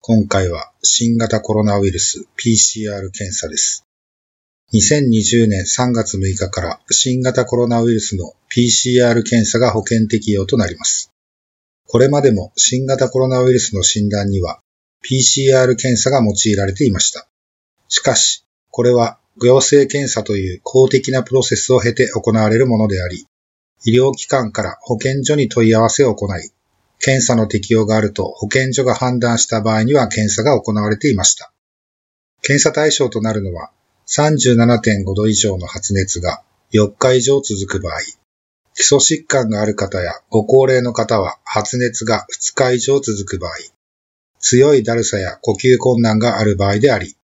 今回は新型コロナウイルス PCR 検査です。2020年3月6日から新型コロナウイルスの PCR 検査が保険適用となります。これまでも新型コロナウイルスの診断には PCR 検査が用いられていました。しかし、これは行政検査という公的なプロセスを経て行われるものであり、医療機関から保健所に問い合わせを行い、検査の適用があると保健所が判断した場合には検査が行われていました。検査対象となるのは37.5度以上の発熱が4日以上続く場合、基礎疾患がある方やご高齢の方は発熱が2日以上続く場合、強いだるさや呼吸困難がある場合であり、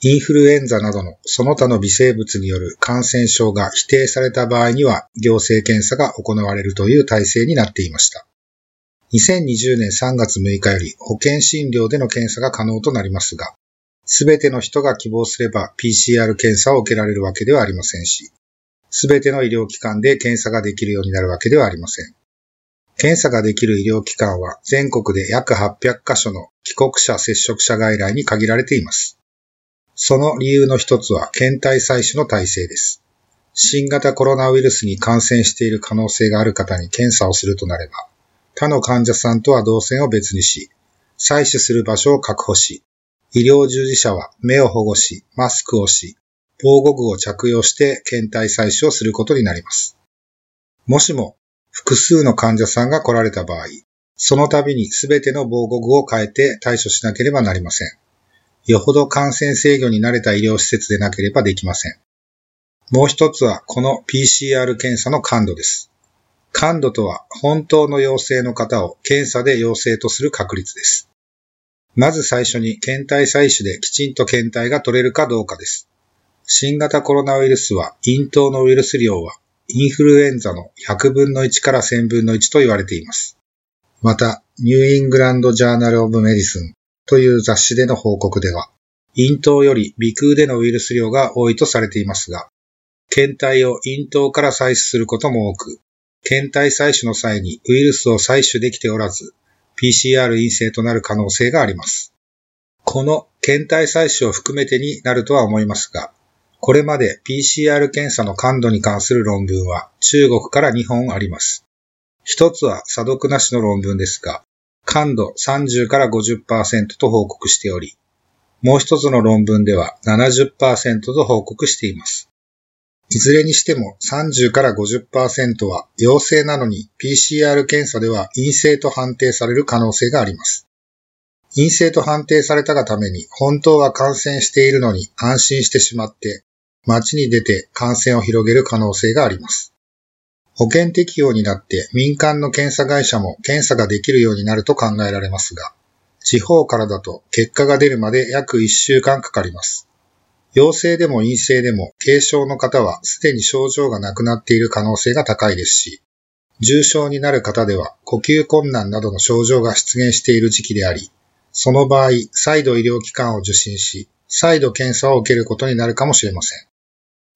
インフルエンザなどのその他の微生物による感染症が否定された場合には行政検査が行われるという体制になっていました。2020年3月6日より保険診療での検査が可能となりますが、すべての人が希望すれば PCR 検査を受けられるわけではありませんし、すべての医療機関で検査ができるようになるわけではありません。検査ができる医療機関は全国で約800カ所の帰国者接触者外来に限られています。その理由の一つは検体採取の体制です。新型コロナウイルスに感染している可能性がある方に検査をするとなれば、他の患者さんとは動線を別にし、採取する場所を確保し、医療従事者は目を保護し、マスクをし、防護具を着用して検体採取をすることになります。もしも複数の患者さんが来られた場合、その度に全ての防護具を変えて対処しなければなりません。よほど感染制御に慣れた医療施設でなければできません。もう一つはこの PCR 検査の感度です。感度とは本当の陽性の方を検査で陽性とする確率です。まず最初に検体採取できちんと検体が取れるかどうかです。新型コロナウイルスは咽頭のウイルス量はインフルエンザの100分の1から1000分の1と言われています。また、 New England Journal of Medicine という雑誌での報告では、咽頭より鼻腔でのウイルス量が多いとされていますが、検体を咽頭から採取することも多く、検体採取の際にウイルスを採取できておらず、PCR 陰性となる可能性があります。この検体採取を含めてになるとは思いますが、これまで PCR 検査の感度に関する論文は中国から2本あります。一つは査読なしの論文ですが、感度30から50%と報告しており、もう一つの論文では70%と報告しています。いずれにしても30から50%は陽性なのに PCR 検査では陰性と判定される可能性があります。陰性と判定されたがために本当は感染しているのに安心してしまって街に出て感染を広げる可能性があります。保険適用になって民間の検査会社も検査ができるようになると考えられますが、地方からだと結果が出るまで約1週間かかります。陽性でも陰性でも軽症の方はすでに症状がなくなっている可能性が高いですし、重症になる方では呼吸困難などの症状が出現している時期であり、その場合、再度医療機関を受診し、再度検査を受けることになるかもしれません。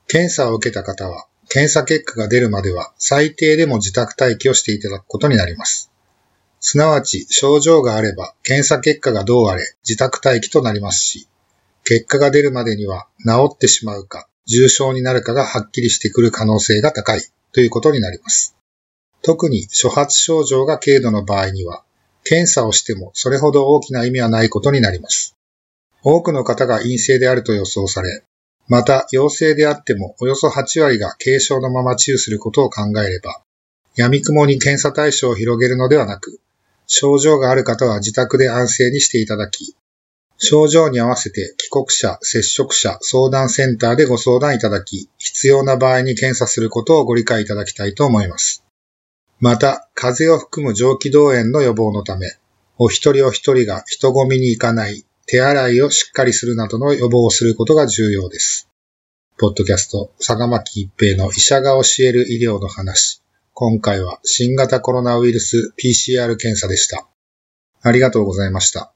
検査を受けた方は、検査結果が出るまでは最低でも自宅待機をしていただくことになります。すなわち症状があれば検査結果がどうあれ自宅待機となりますし、結果が出るまでには治ってしまうか重症になるかがはっきりしてくる可能性が高いということになります。特に初発症状が軽度の場合には、検査をしてもそれほど大きな意味はないことになります。多くの方が陰性であると予想され、また陽性であってもおよそ8割が軽症のまま治癒することを考えれば、闇雲に検査対象を広げるのではなく、症状がある方は自宅で安静にしていただき、症状に合わせて帰国者、接触者、相談センターでご相談いただき、必要な場合に検査することをご理解いただきたいと思います。また、風邪を含む上気道炎の予防のため、お一人お一人が人混みに行かない、手洗いをしっかりするなどの予防をすることが重要です。ポッドキャスト、坂巻一平の医者が教える医療の話。今回は新型コロナウイルス PCR 検査でした。ありがとうございました。